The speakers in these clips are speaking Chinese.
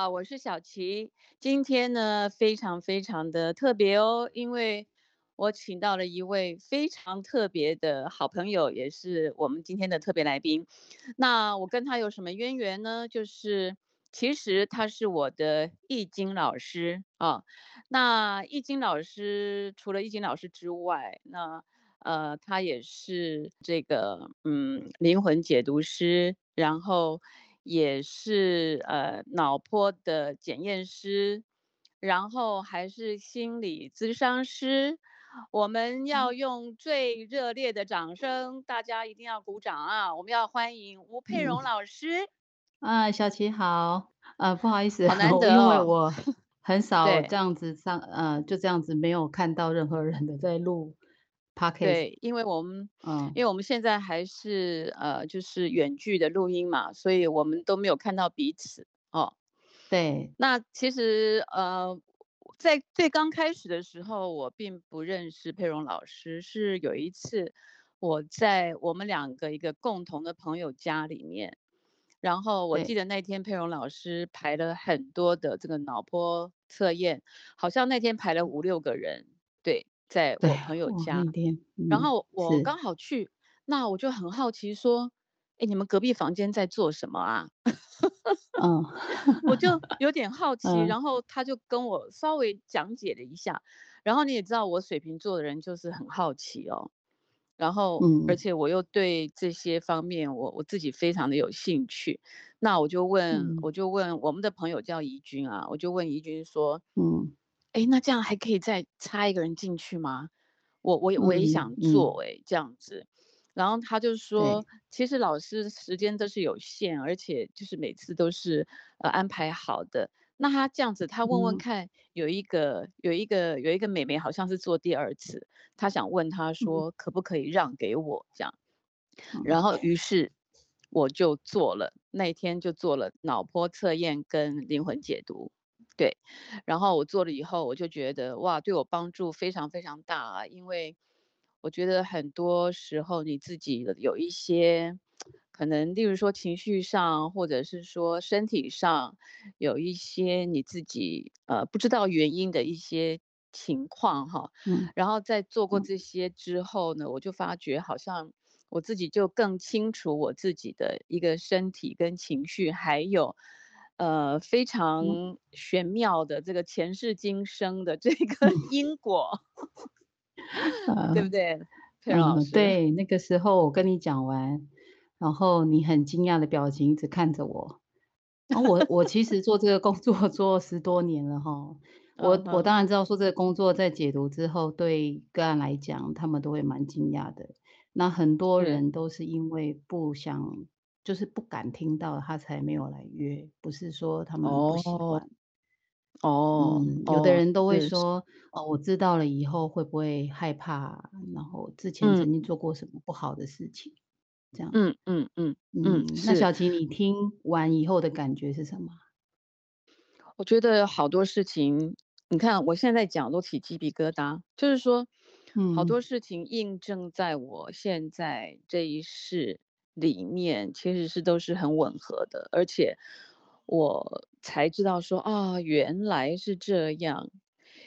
好，我是小琪。今天呢，非常非常的特别哦，因为我请到了一位非常特别的好朋友，也是我们今天的特别来宾。那我跟他有什么渊源呢？就是其实他是我的易经老师啊。那易经老师除了易经老师之外，那呃，他也是这个嗯灵魂解读师，然后。也是呃脑波的检验师，然后还是心理咨商师。我们要用最热烈的掌声，大家一定要鼓掌啊！我们要欢迎吴佩蓉老师。啊，小琪好。呃，不好意思，好难 得因为我很 少这样子上，呃，就这样子没有看到任何人的在录。对，因为我们，嗯，因为我们现在还是呃，就是远距的录音嘛，所以我们都没有看到彼此哦。对，那其实呃，在最刚开始的时候，我并不认识佩蓉老师，是有一次我在我们两个一个共同的朋友家里面，然后我记得那天佩蓉老师排了很多的这个脑波测验，好像那天排了五六个人，对。在我朋友家，然后我刚好去，那我就很好奇说，哎，你们隔壁房间在做什么啊？嗯，我就 有点好奇，然后他就跟我稍微讲解了一下，然后你也知道我水瓶座的人就是很好奇哦，然后而且我又对这些方面我我自己非常的有兴趣，那我就问我就问我们的朋友叫怡君啊，我就问怡君说，嗯。哎，那这样还可以再插一个人进去吗？我我我也想做哎，这样子。然后他就说，其实老师时间都是有限，而且就是每次都是呃安排好的。那他这样子，他问问看，有一个有一个有一个美眉好像是做第二次，他想问他说可不可以让给我这样。然后于是我就做了，那天就做了脑波测验跟灵魂解读。对，然后我做了以后，我就觉得哇，对我帮助非常非常大啊！因为我觉得很多时候你自己有一些可能，例如说情绪上，或者是说身体上有一些你自己呃不知道原因的一些情况哈。嗯。然后在做过这些之后呢，我就发觉好像我自己就更清楚我自己的一个身体跟情绪，还有。呃，非常玄妙的这个前世今生的这个因果，对不对？嗯，对。那个时候我跟你讲完，然后你很惊讶的表情一直看着我。然后我我其实做这个工作 做十多年了哈，我我当然知道说这个工作在解读之后，对个案来讲，他们都会蛮惊讶的。那很多人都是因为不想。就是不敢听到他才没有来约，不是说他们不喜欢。哦，有的人都会说，哦，我知道了以后会不会害怕？然后之前曾经做过什么不好的事情？这样。嗯嗯嗯嗯。那小琪，你听完以后的感觉是什么？我觉得好多事情，你看我现在讲都起鸡皮疙瘩，就是说，好多事情印证在我现在这一世。里面其实是都是很吻合的，而且我才知道说啊，原来是这样。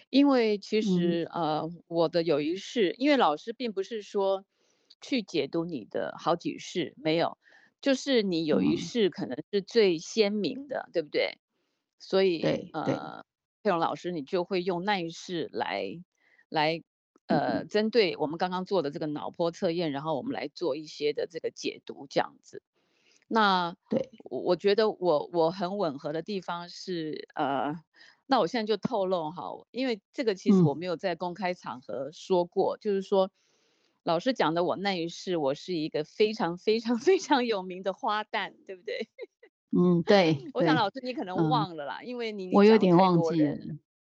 因为其实呃，我的有一世，因为老师并不是说去解读你的好几世，没有，就是你有一世可能是最鲜明的，对不对？所以呃，佩蓉老师你就会用那一世来来。呃，针对我们刚刚做的这个脑波测验，然后我们来做一些的这个解读，这样子。那对，我我觉得我我很吻合的地方是，呃，那我现在就透露哈，因为这个其实我没有在公开场合说过，就是说老师讲的我那一世，我是一个非常非常非常有名的花旦，对不对？嗯，对。我想老师你可能忘了啦，因为你我有点忘记了。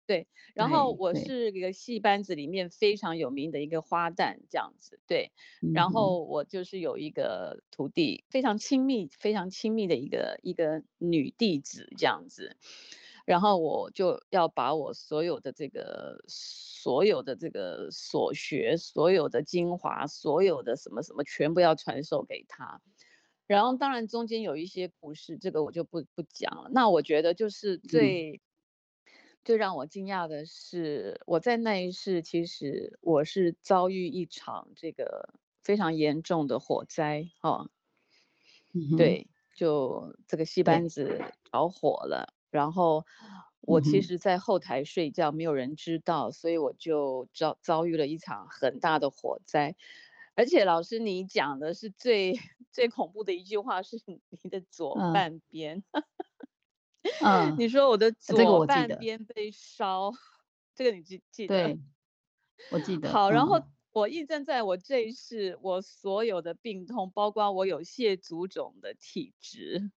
对，然后我是一个戏班子里面非常有名的一个花旦这样子，对，然后我就是有一个徒弟，非常亲密、非常亲密的一个一个女弟子这样子，然后我就要把我所有的这个、所有的这个所学、所有的精华、所有的什么什么全部要传授给她，然后当然中间有一些故事，这个我就不不讲了。那我觉得就是最最让我惊讶的是，我在那一世其实我是遭遇一场这个非常严重的火灾哦。对，就这个戏班子着火了，然后我其实，在后台睡觉，没有人知道，所以我就遭遭遇了一场很大的火灾。而且老师，你讲的是最 最恐怖的一句话，是你的左半边。嗯，你说我的左半边被烧，这个你记记得？对，我记 得。好，然后我印证在我这一世，我所有的病痛，包括我有蟹足肿的体质，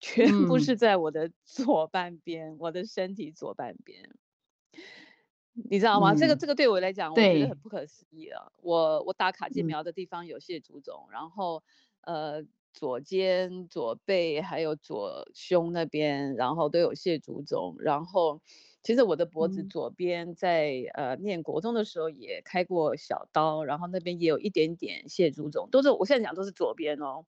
全部是在我的左半边，我的身体左半边。你知道吗？这个这个对我来讲，我觉得很不可思议啊！我我打卡介苗的地方有蟹足肿，然后呃左肩、左背还有左胸那边，然后都有蟹足肿。然后其实我的脖子左边在呃念国中的时候也开过小刀，然后那边也有一点点蟹足肿，都是我现在讲都是左边哦。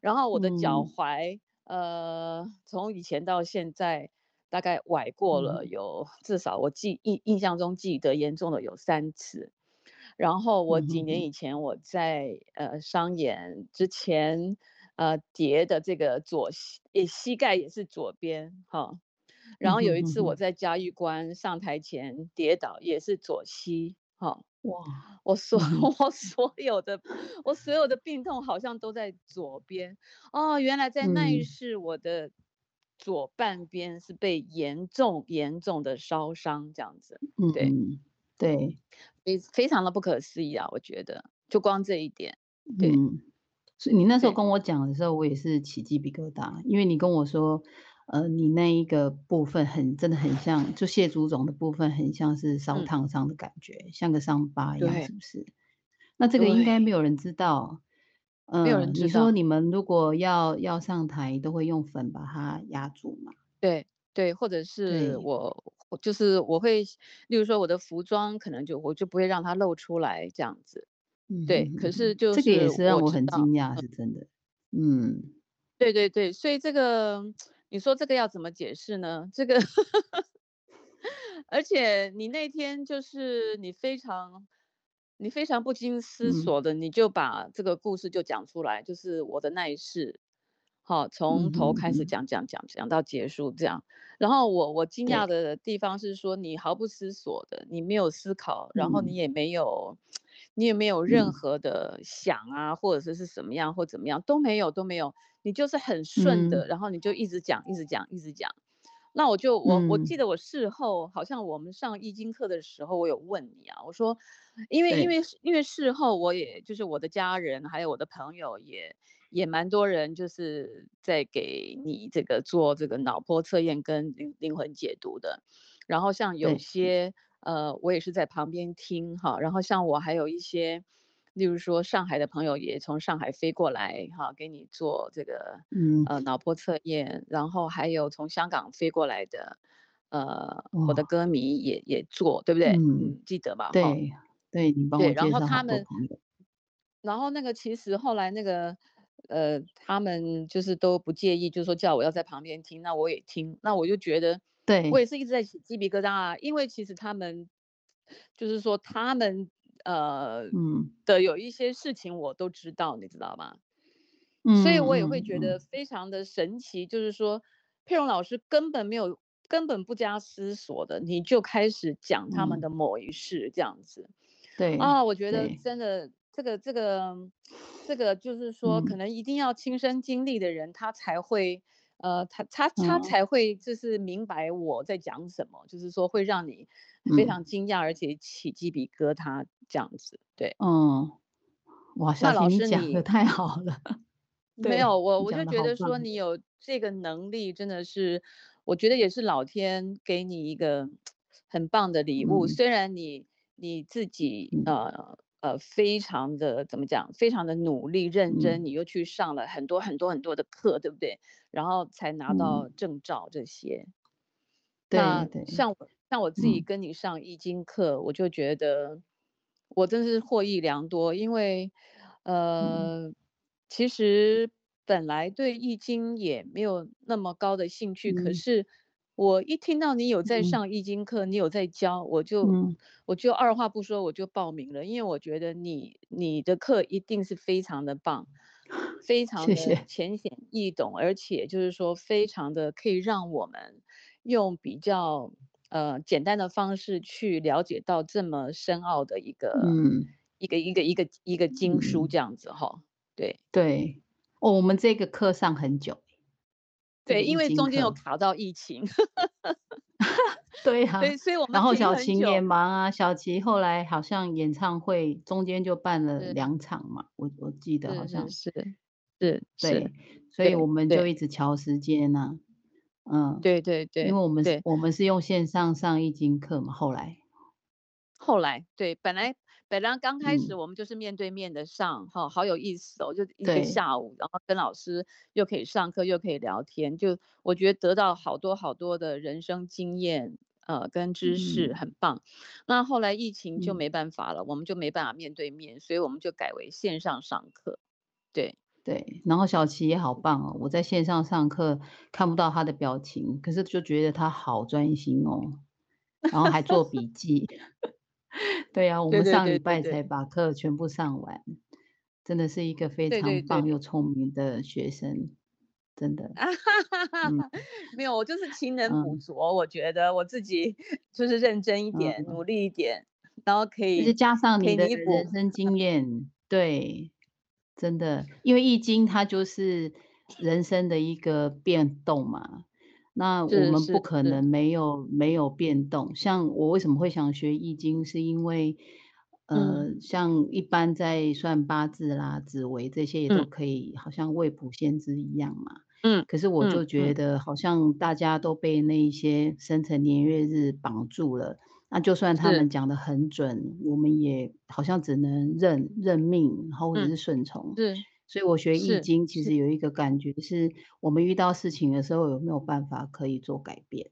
然后我的脚踝呃从以前到现在。大概崴过了有至少我记印印象中记得严重的有三次，然后我几年以前我在呃商演之前呃跌的这个左膝也膝盖也是左边哈，然后有一次我在嘉峪关上台前跌倒也是左膝哈哇我所 我所有的我所有的病痛好像都在左边哦原来在那一世我的。左半边是被严重严重的烧伤，这样子，对对，非非常的不可思议啊！我觉得，就光这一点，对。所以你那时候跟我讲的时候，我也是起鸡皮疙瘩，因为你跟我说，呃，你那一个部分很真的很像，就蟹足肿的部分很像是烧烫伤的感觉，像个伤疤一样，是不是？那这个应该没有人知道。没有人知道。你说你们如果要要上台，都会用粉把它压住嘛？对对，或者是我就是我会，例如说我的服装可能就我就不会让它露出来这样子。嗯，对。可是就这个也是让我很惊讶，是真的。嗯，对对对，所以这个你说这个要怎么解释呢？这个，而且你那天就是你非常。你非常不经思索的，你就把这个故事就讲出来，就是我的那一世，好，从头开始讲讲讲讲到结束这样。然后我我惊讶的地方是说，你毫不思索的，你没有思考，然后你也没有，你也没有任何的想啊，或者是是什么样或怎么样都没有都没有，你就是很顺的，然后你就一直讲一直讲一直讲。那我就我我记得我事后好像我们上易经课的时候，我有问你啊，我说，因为因为因为事后我也就是我的家人还有我的朋友也也蛮多人就是在给你这个做这个脑波测验跟灵灵魂解读的，然后像有些呃我也是在旁边听哈，然后像我还有一些。例如说，上海的朋友也从上海飞过来，哈，给你做这个，嗯，呃，脑波测验，然后还有从香港飞过来的，呃，我的歌迷也也做，对不对？嗯，记得吧？对，对你帮我介绍他们，然后那个其实后来那个，呃，他们就是都不介意，就是说叫我要在旁边听，那我也听，那我就觉得，对我也是一直在起鸡皮疙瘩啊，因为其实他们就是说他们。呃，嗯的有一些事情我都知道，你知道吗？嗯，所以我也会觉得非常的神奇，就是说佩蓉老师根本没有根本不加思索的，你就开始讲他们的某一事这样子。对啊，我觉得真的这个这个这个就是说，可能一定要亲身经历的人，他才会呃，他他他才会就是明白我在讲什么，就是说会让你。非常惊讶，而且起鸡皮疙瘩这样子，对，嗯，哇，夏老师讲的太好了，没有我我就觉得说你有这个能力，真的是，我觉得也是老天给你一个很棒的礼物。虽然你你自己呃呃非常的怎么讲，非常的努力认真，你又去上了很多很多很多的课，对不对？然后才拿到证照这些。那像我。像我自己跟你上易经课，我就觉得我真是获益良多，因为呃，其实本来对易经也没有那么高的兴趣，可是我一听到你有在上易经课，你有在教，我就我就二话不说我就报名了，因为我觉得你你的课一定是非常的棒，非常的浅显易懂，而且就是说非常的可以让我们用比较呃简单的方式去了解到这么深奥的一个一个一个一个一个经书这样子哈，对。对。哦，我们这个课上很久，对，因为中间有卡到疫情，对啊，对，所以我们然后小琴也忙啊，小琪后来好像演唱会中间就办了两场嘛，我我记得好像是是，对，所以我们就一直调时间呢，嗯，对对对，因为我们我们是用线上上易经课嘛，后来。后来对，本来。本来刚开始我们就是面对面的上，哈，好有意思哦，就一个下午，然后跟老师又可以上课，又可以聊天，就我觉得得到好多好多的人生经验，呃，跟知识很棒。那后来疫情就没办法了，我们就没办法面对面，所以我们就改为线上上课。对对，然后小琪也好棒哦，我在线上上课看不到他的表情，可是就觉得他好专心哦，然后还做笔记。对呀，我们上礼拜才把课全部上完，真的是一个非常棒又聪明的学生，真的。没有，我就是勤能补拙，我觉得我自己 就是认真一点，努力一点，然后可以加上你的人生。经验，对，真的，因为易经它就是人生的一个变动嘛。那我们不可能没有没有变动。像我为什么会想学易经，是因为，呃，像一般在算八字啦、紫微这些也都可以，好像未卜先知一样嘛。嗯。可是我就觉得，好像大家都被那一些生辰年月日绑住了。那就算他们讲的很准，我们也好像只能认认命，或者是顺从。对。所以我学易经，其实有一个感觉，是我们遇到事情的时候，有没有办法可以做改变？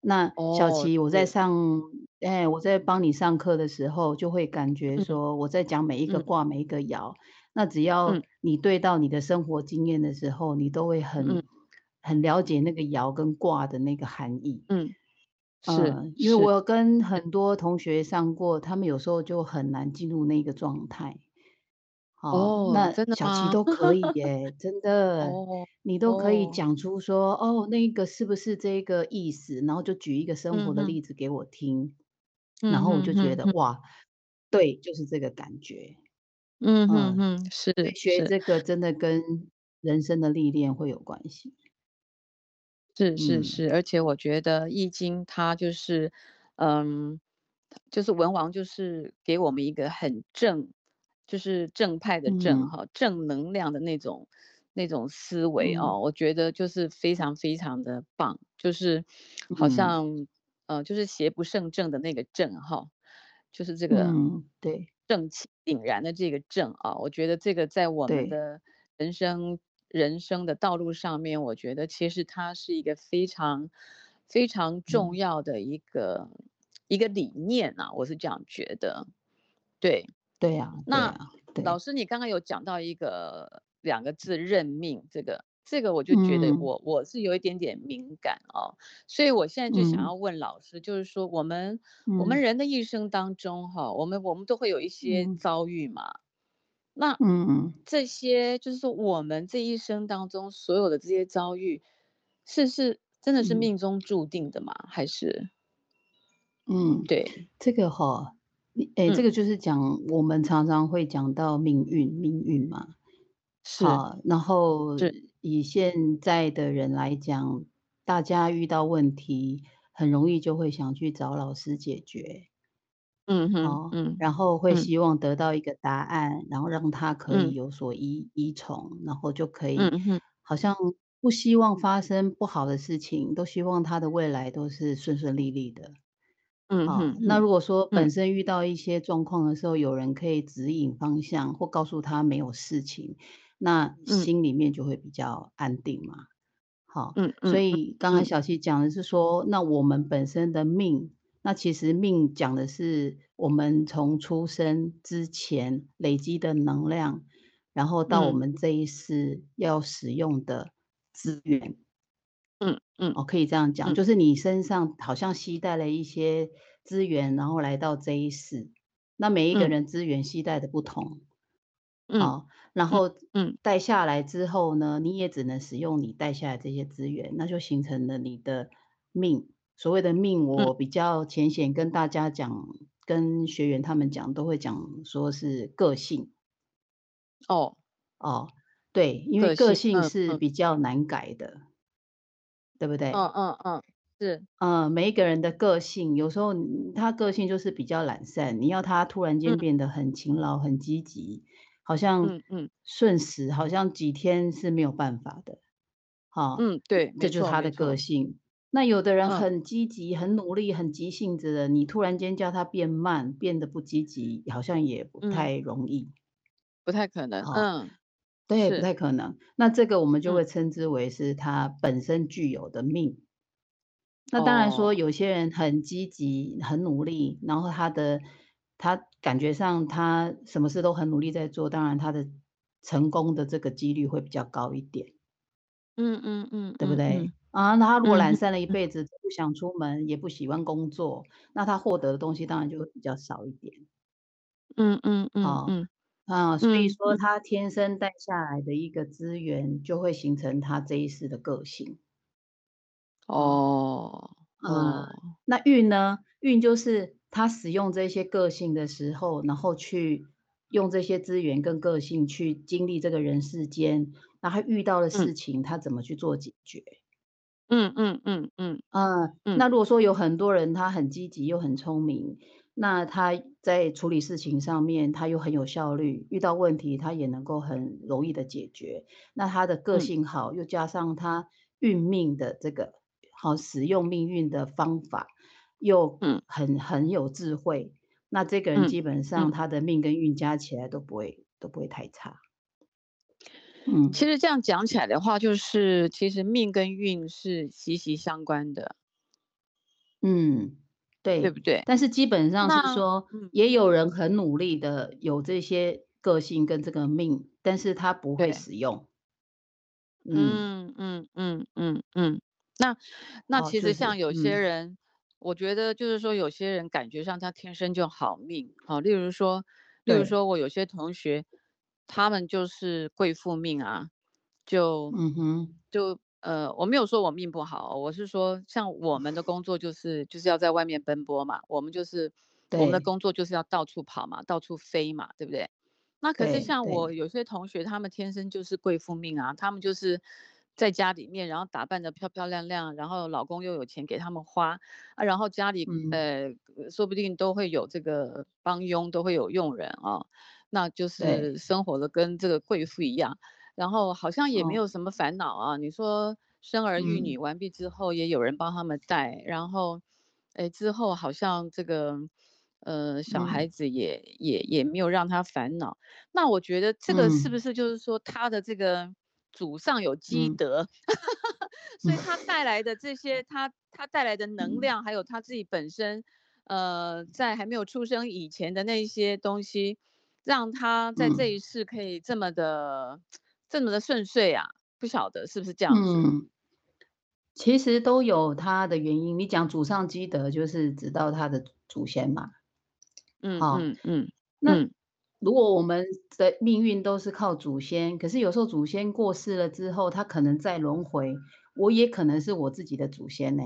那小琪，我在上，哎，我在帮你上课的时候，就会感觉说，我在讲每一个卦、每一个爻，那只要你对到你的生活经验的时候，你都会很很了解那个爻跟卦的那个含义。嗯，是因为我跟很多同学上过，他们有时候就很难进入那个状态。哦，那真的小琪都可以耶，真 的，你都可以讲出说，哦，那个是不是这个意思？然后就举一个生活的例子给我听，然后我就觉得哇，对，就是这个感觉。嗯嗯嗯，是学这个真的跟人生的历练会有关系。是是是，而且我觉得易经它就是，嗯，就是文王就是给我们一个很正。就是正派的正哈，正能量的那种那种思维哦，我觉得就是非常非常的棒，就是好像呃，就是邪不胜正的那个正哈，就是这个对。正气凛然的这个正啊，我觉得这个在我们的人生人生的道路上面，我觉得其实它是一个非常非常重要的一个一个理念啊，我是这样觉得，对。对呀，那老。师，你刚刚有讲到一个两个字“认命”，这个这个我就觉得我我是有一点点敏感哦，所以我现在就想要问老师，就是说我们我们人的一生当中哈，我们我们都会有一些遭遇嘛，那嗯。这些就是说我们这一生当中所有的这些遭遇，是是真的是命中注定的吗？还是？嗯，对这个哈。哎，这个就是讲我们常常会讲到命运，命运嘛，是。然后以现在的人来讲，大家遇到问题很容易就会想去找老师解决，嗯哼，嗯，然后会希望得到一个答案，然后让他可以有所依依从，然后就可以，好像不希望发生不好的事情，都希望他的未来都是顺顺利利的。嗯哼，那如果说本身遇到一些状况的时候，有人可以指引方向或告诉他没有事情，那心里面就会比较安定嘛。好，嗯，所以刚刚小七讲的是说，那我们本身的命，那其实命讲的是我们从出生之前累积的能量，然后到我们这一世要使用的资源。嗯嗯，哦，可以这样讲，就是你身上好像携带了一些资源，然后来到这一世。那每一个人资源携带的不同，好，然后嗯带下来之后呢，你也只能使用你带下来这些资源，那就形成了你的命。所谓的命，我比较浅显跟大家讲，跟学员他们讲，都会讲说是个性。哦哦，对，因为个性是比较难改的。对不对？嗯嗯嗯，是，嗯，每一个人的个性，有时候他个性就是比较懒散，你要他突然间变得很勤劳、很积极，好像嗯嗯瞬时，好像几天是没有办法的。好，嗯对，这就是他的个性。那有的人很积极、很努力、很急性子的，你突然间叫他变慢，变得不积极，好像也不太容易，不太可能。嗯。对，不太可能。那这个我们就会称之为是他本身具有的命。那当然说，有些人很积极、很努力，然后他的他感觉上他什么事都很努力在做，当然他的成功的这个几率会比较高一点。嗯嗯嗯，对不对？啊，那他如果懒散了一辈子，不想出门，也不喜欢工作，那他获得的东西当然就会比较少一点。嗯嗯嗯嗯。啊，所以说他天生带下来的一个资源，就会形成他这一世的个性。哦，嗯，那运呢？运就是他使用这些个性的时候，然后去用这些资源跟个性去经历这个人世间，那他遇到的事情，他怎么去做解决？嗯嗯嗯嗯嗯。那如果说有很多人，他很积极又很聪明。那他在处理事情上面，他又很有效率，遇到问题他也能够很容易的解决。那他的个性好，又加上他运命的这个好使用命运的方法，又很很有智慧。那这个人基本上他的命跟运加起来都不会都不会太差。嗯，其实这样讲起来的话，就是其实命跟运是息息相关的。嗯。对，对不对？但是基本上是说，也有人很努力的有这些个性跟这个命，但是他不会使用。嗯嗯嗯嗯嗯。那那其实像有些人，我觉得就是说，有些人感觉上他天生就好命，好，例如说，例如说我有些同学，他们就是贵妇命啊，就嗯哼，就。呃，我没有说我命不好，我是说，像我们的工作就是就是要在外面奔波嘛，我们就是我们的工作就是要到处跑嘛，到处飞嘛，对不对？那可是像我有些同学，他们天生就是贵妇命啊，他们就是在家里面，然后打扮的漂漂亮亮，然后老公又有钱给他们花啊，然后家里呃说不定都会有这个帮佣，都会有佣人啊，那就是生活的跟这个贵妇一样。然后好像也没有什么烦恼啊。你说生儿育女完毕之后，也有人帮他们带，然后，哎，之后好像这个，呃，小孩子也也也没有让他烦恼。那我觉得这个是不是就是说他的这个祖上有积德，所以他带来的这些，他他带来的能量，还有他自己本身，呃，在还没有出生以前的那些东西，让他在这一世可以这么的。这么的顺遂啊，不晓得是不是这样子？嗯，其实都有它的原因。你讲祖上积德，就是指到他的祖先嘛。嗯，好，嗯嗯。那如果我们的命运都是靠祖先，可是有时候祖先过世了之后，他可能再轮回，我也可能是我自己的祖先呢。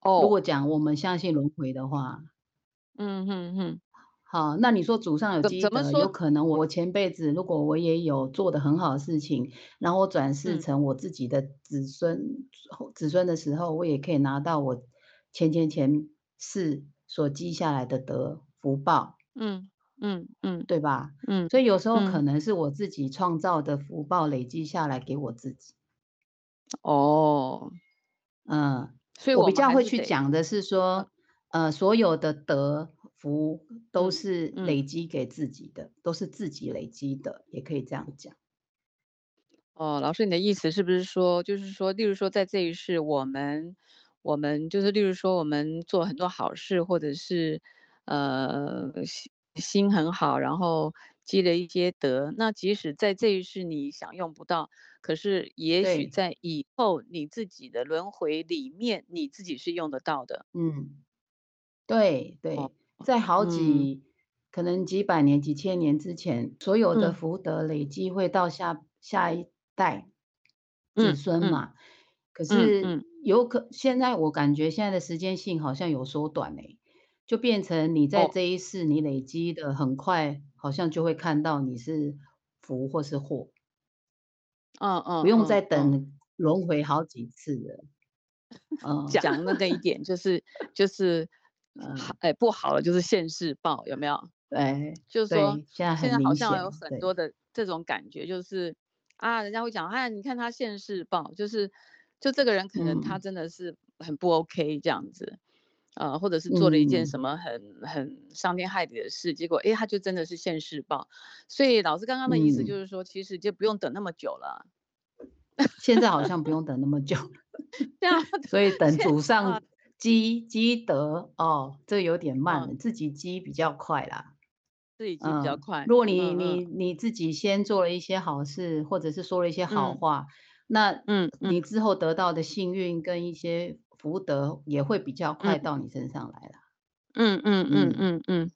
哦，如果讲我们相信轮回的话，嗯哼哼。好，那你说祖上有积德，有可能我前辈子如果我也有做的很好的事情，然后我转世成我自己的子孙子孙的时候，我也可以拿到我前前前世所积下来的德福报。嗯嗯嗯，对吧？嗯，所以有时候可能是我自己创造的福报累积下来给我自己。哦，嗯，所以我比较会去讲的是说，呃，所有的德。福都是累积给自己的，都是自己累积的，也可以这样讲。哦，老师，你的意思是不是说，就是说，例如说，在这一世，我们，我们就是，例如说，我们做很多好事，或者是，呃，心心很好，然后积了一些德。那即使在这一世你享用不到，可是也许在以后你自己的轮回里面，你自己是用得到的。嗯，对对，在好几可能几百年、几千年之前，所有的福德累积会到下下一代子孙嘛。可是有可现在我感觉现在的时间性好像有缩短嘞，就变成你在这一世你累积的很快，好像就会看到你是福或是祸，嗯嗯，不用再等轮回好几次了。嗯，讲那个一点就是就是好哎不好了就是现世报有没有？对，就是说现在现在好像有很多的这种感觉，就是啊人家会讲哎你看他现世报就是。就这个人可能他真的是很不 OK 这样子，呃，或者是做了一件什么很很伤天害理的事，结果哎他就真的是现世报。所以老师刚刚的意思就是说，其实就不用等那么久了。现在好像不用等那么久，这样，所以等祖上积积德哦，这有点慢了，自己积比较快啦。自己积比较快。如果你你你自己先做了一些好事，或者是说了一些好话。那嗯，你之后得到的幸运跟一些福德也会比较快到你身上来了。嗯嗯嗯嗯嗯，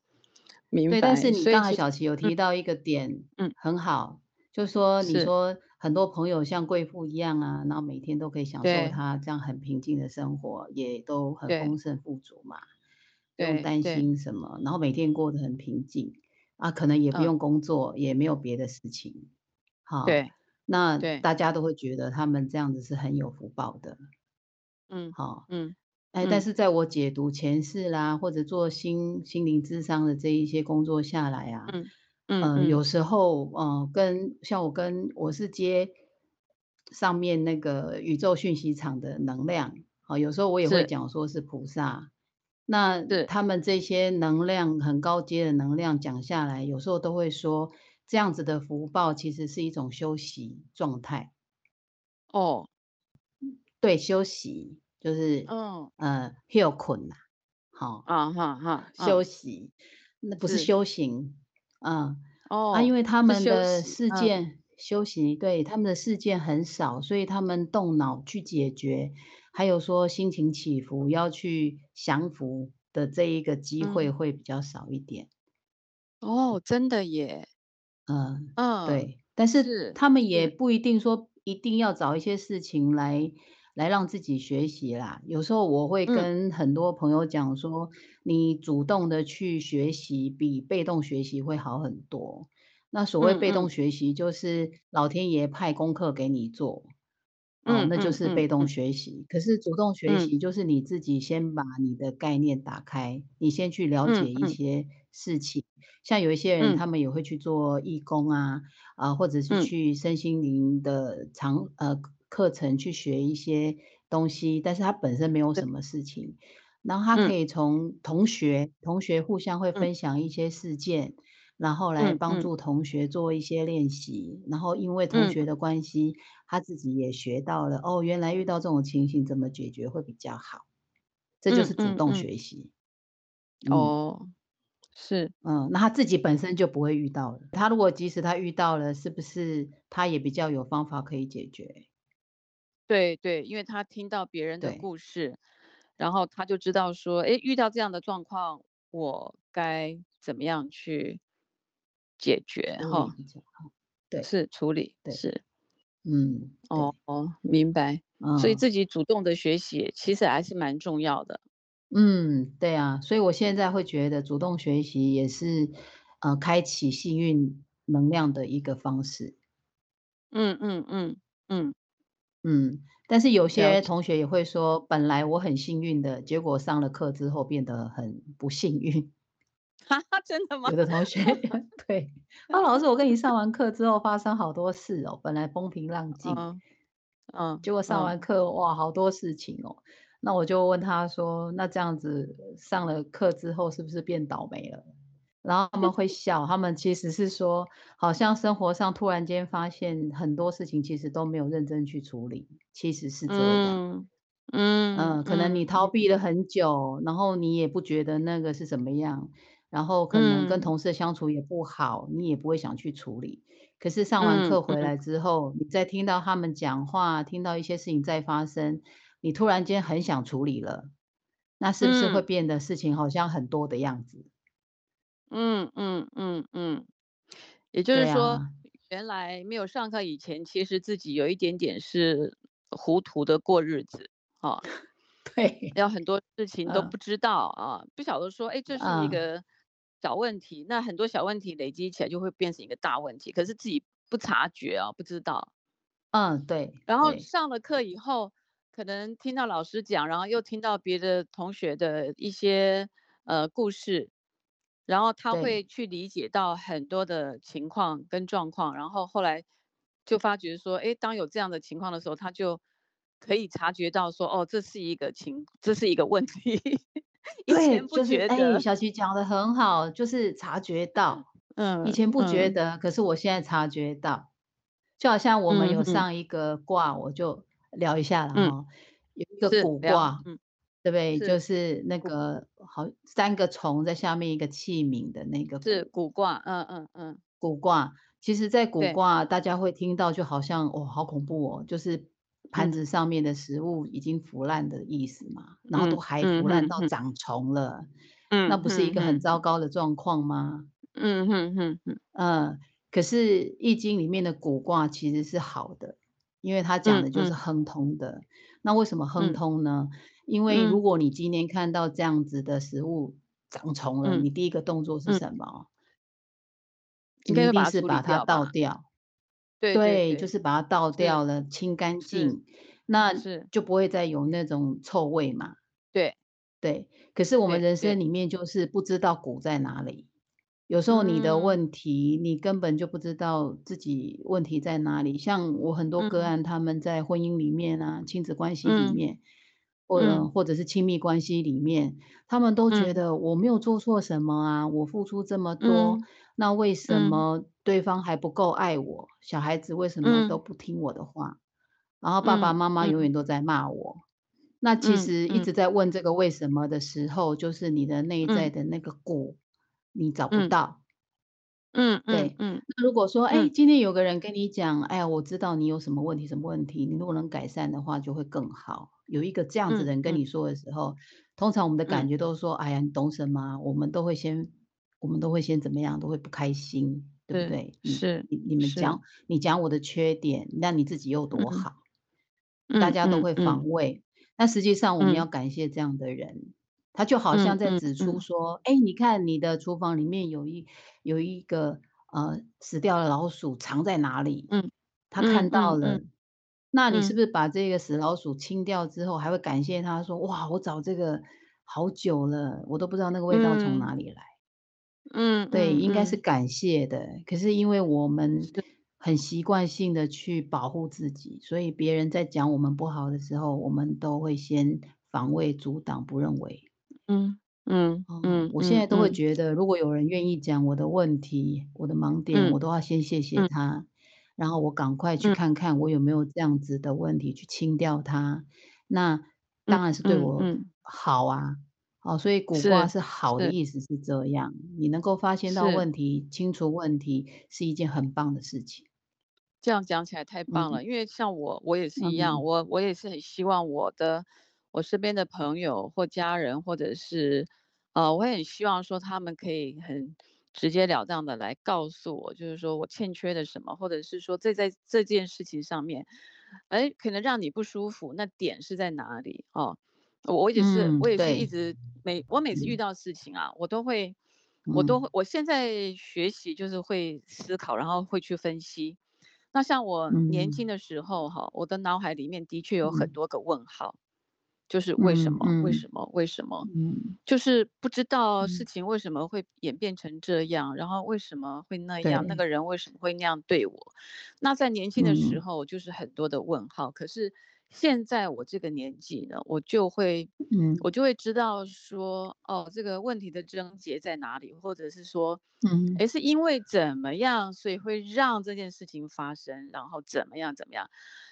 明白。对，但是你刚才小琪有提到一个点，嗯，很好，就是说你说很多朋友像贵妇一样啊，然后每天都可以享受他这样很平静的生活，也都很丰盛富足嘛，不用担心什么，然后每天过得很平静啊，可能也不用工作，也没有别的事情，好。对。那大家都会觉得他们这样子是很有福报的，嗯，好，嗯，哎，但是在我解读前世啦，或者做心心灵智商的这一些工作下来啊，嗯嗯，有时候，嗯，跟像我跟我是接上面那个宇宙讯息场的能量，好，有时候我也会讲说是菩萨，那他们这些能量很高阶的能量讲下来，有时候都会说。这样子的福报其实是一种休息状态，哦，对，休息就是嗯。呃休困呐，好啊哈哈，休息。那不是。修行，嗯哦啊，因为他们的事件休息，对他们的事件很少，所以他们动脑去解决，还有说心情起伏要去降服的这一个机会会比较少一点。哦，真的耶。嗯嗯，对，但是他们也不一定说一定要找一些事情来来让自己学习啦。有时候我会跟很多朋友讲说，你主动的去学习比被动学习会好很多。那所谓被动学习，就是老天爷派功课给你做，嗯，那就是被动学习。可是主动学习，就是你自己先把你的概念打开，你先去了解一些事情。像有一些人，他们也会去做义工啊，啊，或者是去身心灵的长呃课程去学一些东西，但是他本身没有什么事情，然后他可以从同学同学互相会分享一些事件，然后来帮助同学做一些练习，然后因为同学的关系，他自己也学到了哦，原来遇到这种情形怎么解决会比较好，这就是主动学。习。哦。是，嗯，那他自己本身就不会遇到了。他如果即使他遇到了，是不是他也比较有方法可以解决？对对，因为他听到别人的故事，然后他就知道说，哎，遇到这样的状况，我该怎么样去解决？哈，对，是处理，对，是，嗯，哦哦，明白。所以自己主动的学习，其实还是蛮重要的。嗯，对啊，所以我现在会觉得主动学习也是，呃，开启幸运能量的一个方式。嗯嗯嗯嗯嗯，但是有些同学也会说，本来我很幸运的，结果上了课之后变得很不幸运。哈哈，真的吗？有的同学对，啊，老师，我跟你上完课之后发生好多事哦，本来风平浪静，嗯，结果上完课哇，好多事情哦。那我就问他说：“那这样子上了课之后，是不是变倒霉了？”然后他们会笑，他们其实是说，好像生活上突然间发现很多事情，其实都没有认真去处理，其实是这样。嗯嗯，可能你逃避了很久，然后你也不觉得那个是怎么样，然后可能跟同事相处也不好，你也不会想去处理。可是上完课回来之后，你再听到他们讲话，听到一些事情在发生，你突然间很想处理了，那是不是会变得事情好像很多的样子？嗯嗯嗯嗯，也就是说，原来没有上课以前，其实自己有一点点是糊涂的过日子，啊，对，有很多事情都不知道啊，不晓得说，哎，这是一个。小问题，那很多小问题累积起来就会变成一个大问题，可是自己不察觉啊，不知道。嗯，对。然后上了课以后，可能听到老师讲，然后又听到别的同学的一些呃故事，然后他会去理解到很多的情况跟状况，然后后来就发觉说，哎，当有这样的情况的时候，他就可以察觉到说，哦，这是一个情，这是一个问题。对，就是哎，小琪讲的很好，就是察觉到，嗯，以前不觉得，可是我现在察觉到，就好像我们有上一个卦，我就聊一下了哈，有一个古卦，嗯，对不对？就是那个好三个虫在下面一个器皿的那个，是古卦，嗯嗯嗯，古卦，其实，在古卦大家会听到，就好像哦，好恐怖哦，就是。盘子上面的食物已经腐烂的意思嘛，然后都还腐烂到长虫了，嗯，那不是一个很糟糕的状况吗？嗯哼哼哼，嗯，可是易经里面的古卦其实是好的，因为它讲的就是亨通的。那为什么亨通呢？因为如果你今天看到这样子的食物长虫了，你第一个动作是什么？一定是把它倒掉。对，就是把它倒掉了，清干净，那就不会再有那种臭味嘛。对，对。可是我们人生里面就是不知道骨在哪里，有时候你的问题，你根本就不知道自己问题在哪里。像我很多个案，他们在婚姻里面啊，亲子关系里面，或者或者是亲密关系里面，他们都觉得我没有做错什么啊，我付出这么多。那为什么对方还不够爱我？小孩子为什么都不听我的话？然后爸爸妈妈永远都在骂我。那其实一直在问这个为什么的时候，就是你的内在的那个骨，你找不到。嗯，对，嗯。那如果说，哎，今天有个人跟你讲，哎呀，我知道你有什么问题，什么问题，你如果能改善的话，就会更好。有一个这样子的人跟你说的时候，通常我们的感觉都是说，哎呀，你懂什么？我们都会先。我们都会先怎么样，都会不开心，对不对？是，你你们讲，你讲我的缺点，那你自己又多好，大家都会防卫。那实际上我们要感谢这样的人，他就好像在指出说，哎，你看你的厨房里面有一有一个呃死掉的老鼠藏在哪里？嗯，他看到了，那你是不是把这个死老鼠清掉之后，还会感谢他说，哇，我找这个好久了，我都不知道那个味道从哪里来。嗯，对，应该是感谢的。可是因为我们很习惯性的去保护自己，所以别人在讲我们不好的时候，我们都会先防卫阻挡，不认为。嗯嗯嗯，我现在都会觉。得，如果有人愿意讲我的问题、我的盲点，我都要先谢谢他，然后我赶快去看看我有没有这样子的问题，去清掉它。那当然是对我好啊。哦，所以古卦是好的意思是这样，你能够发现到问题、清除问题是一件很棒的事情。这样讲起来太棒了，因为像我，我也是一样，我我也是很希望我的我身边的朋友或家人，或者是呃，我也很希望说他们可以很直截了当的来告诉我，就是说我欠缺的什么，或者是说这在这件事情上面，哎，可能让你不舒服，那点是在哪里哦？我也是，我也是一直每我每次遇到事情啊，我都会，我都会，我现在学习就是会思考，然后会去分析。那像我年轻的时候哈，我的脑海里面的确有很多个问号，就是为什么？为什么？为什么？嗯，就是不知道事情为什么会演变成这样，然后为什么会那样？那个人为什么会那样对我？那在年轻的时候就是很多的问号，可是。现在我这个年纪呢，我就会，嗯，我就会知道说，哦，这个问题的症结在哪里，或者是说，嗯，诶，是因为怎么样，所以会让这件事情发生，然后怎么样怎么样，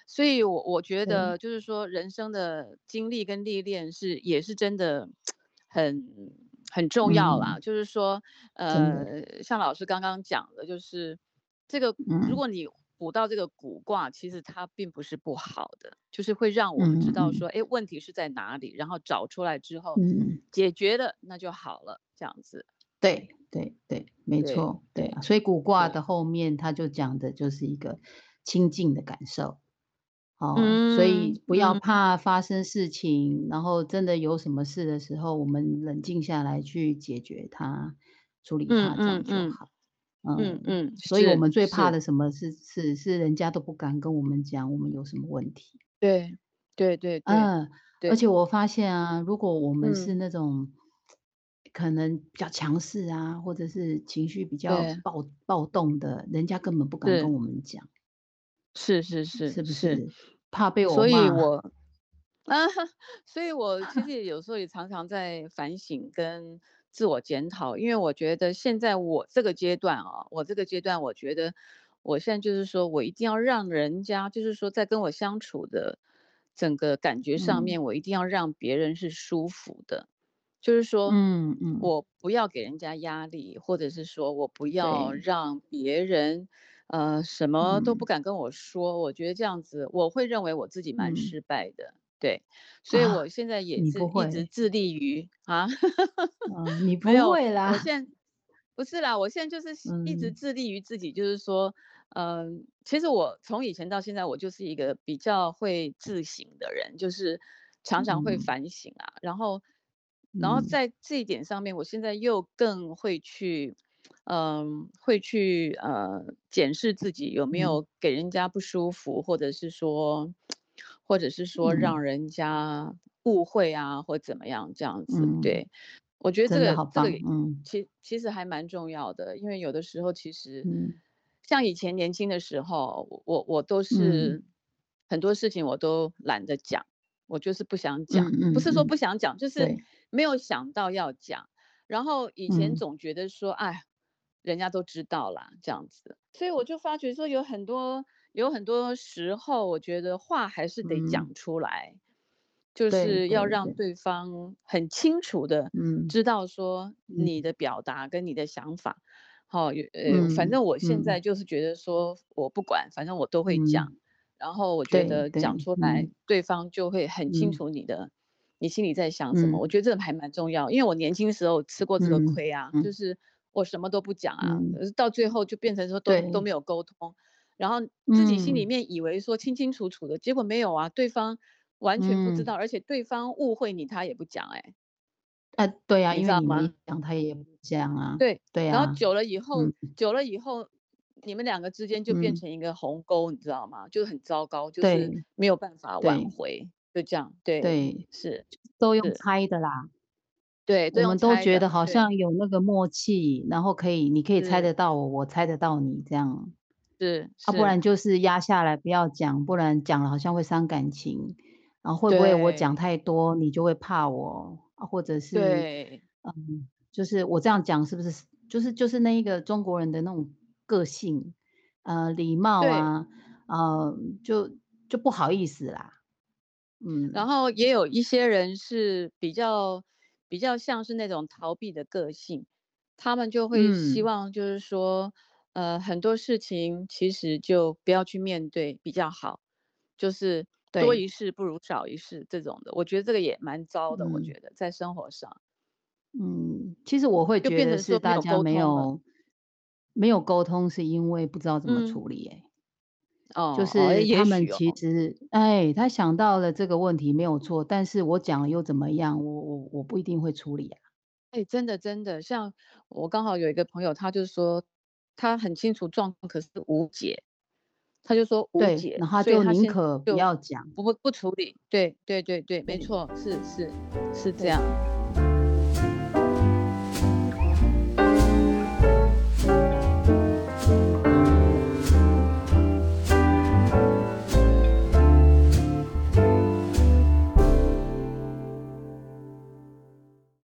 所以我我觉得就是说，人生的经历跟历练是也是真的很很重要啦。就是说，呃，像老师刚刚讲的，就是这个，如果你卜到这个古卦，其实它并不是不好的，就是会让我们知道说，哎，问题是在哪里，然后找出来之后，解决了，那就好了，这样子。对对对，没错，对啊。所以古卦的后面，它就讲的就是一个清净的感受。哦，所以不要怕发生事情，然后真的有什么事的时候，我们冷静下来去解决它，处理它，这样就好。嗯嗯，所以我们最怕的什么是是是人家都不敢跟我们讲我们有什么问题。对对对，嗯，而且我发现啊，如果我们是那种可能比较强势啊，或者是情绪比较暴暴动的，人家根本不敢跟我们讲。是是是，是不是怕被。我所以我啊，所以我其实有时候也常常在反省跟自我检讨，因为我觉得现在我这个阶段啊，我这个阶段，我觉得我现在就是说我一定要让人家，就是说在跟我相处的整个感觉上面，我一定要让别人是舒服的，就是说，嗯嗯，我不要给人家压力，或者是说我不要让别人。呃，什么都不敢跟我说，我觉得这样子我会认为我自己蛮失败的，对，所以我现在也是一直致力于啊，你不会啦，我现在不是啦，我现在就是一直致力于自己，就是说，嗯，其实我从以前到现在，我就是一个比较会自省的人，就是常常会反省啊，然后，然后在这一点上面，我现在又更会去。嗯，会去呃检视自己有没有给人家不舒服，或者是说，或者是说让人家误会啊，或怎么样这样子。对，我觉得这个这个嗯，其其实还蛮重要的，因为有的时候其实，像以前年轻的时候，我我都是很多事情我都懒得讲，我就是不想讲，不是说不想讲，就是没有想到要讲。然后以前总觉得说，哎。人家都知道啦，这样子，所以我就发觉说，有很多有很多时候，我觉得话还是得讲出来，就是要让对。方很清楚的知道说你的表达跟你的想法。好，呃，反正我现在就是觉得说，我不管，反正我都会讲，然后我觉得讲出来，对方就会很清楚你的你心里在想什么。我觉得这个还蛮重要，因为我年轻时候吃过这个亏啊，就。是。我什么都不讲啊，到最后就变成说都都没。有沟通，然后自己心里面以为说清清楚楚的，结果没有啊，对方完全不知道，而且对方误会你，他也不讲，哎，哎，对呀，因为你讲他也不讲啊，对对啊，然后久了以后，久了以后，你们两个之间就变成一个鸿沟，你知道吗？就是很糟糕，就是没有办法挽回，就这样，对对是都用猜的啦。对，我们都觉得好像有那个默契，然后可以，你可以猜得到我，我猜得到你，这样是啊，不然就是压下来不要讲，不然讲了好像会伤感情，然后会不会我讲太多，你就会怕我，或者是对，嗯，就是我这样讲是不是，就是就是那一个中国人的那种个性，呃，礼貌啊，呃，就就不好意思啦，嗯，然。后也有一些人是比较。比较像是那种逃避的个性，他们就会希望就是说，呃，很多事情其实就不要去面对比较好，就是多一事不如少一事这种的。我觉得这个也蛮糟的。我觉得在生活上，嗯，其实我会觉得是大家没有没有沟通，是因为不知道怎么处理。哎。哦，就是他们其实，哎，他想到了这个问题没有错，但是我讲了又怎么样？我我我不一定会处理啊。哎，真的真的，像我刚好有一个朋友，他就说他很清楚状况，可是无解，他就说无解，然后就宁可不要讲，不不不处理。对对对对，没错，是是是这样。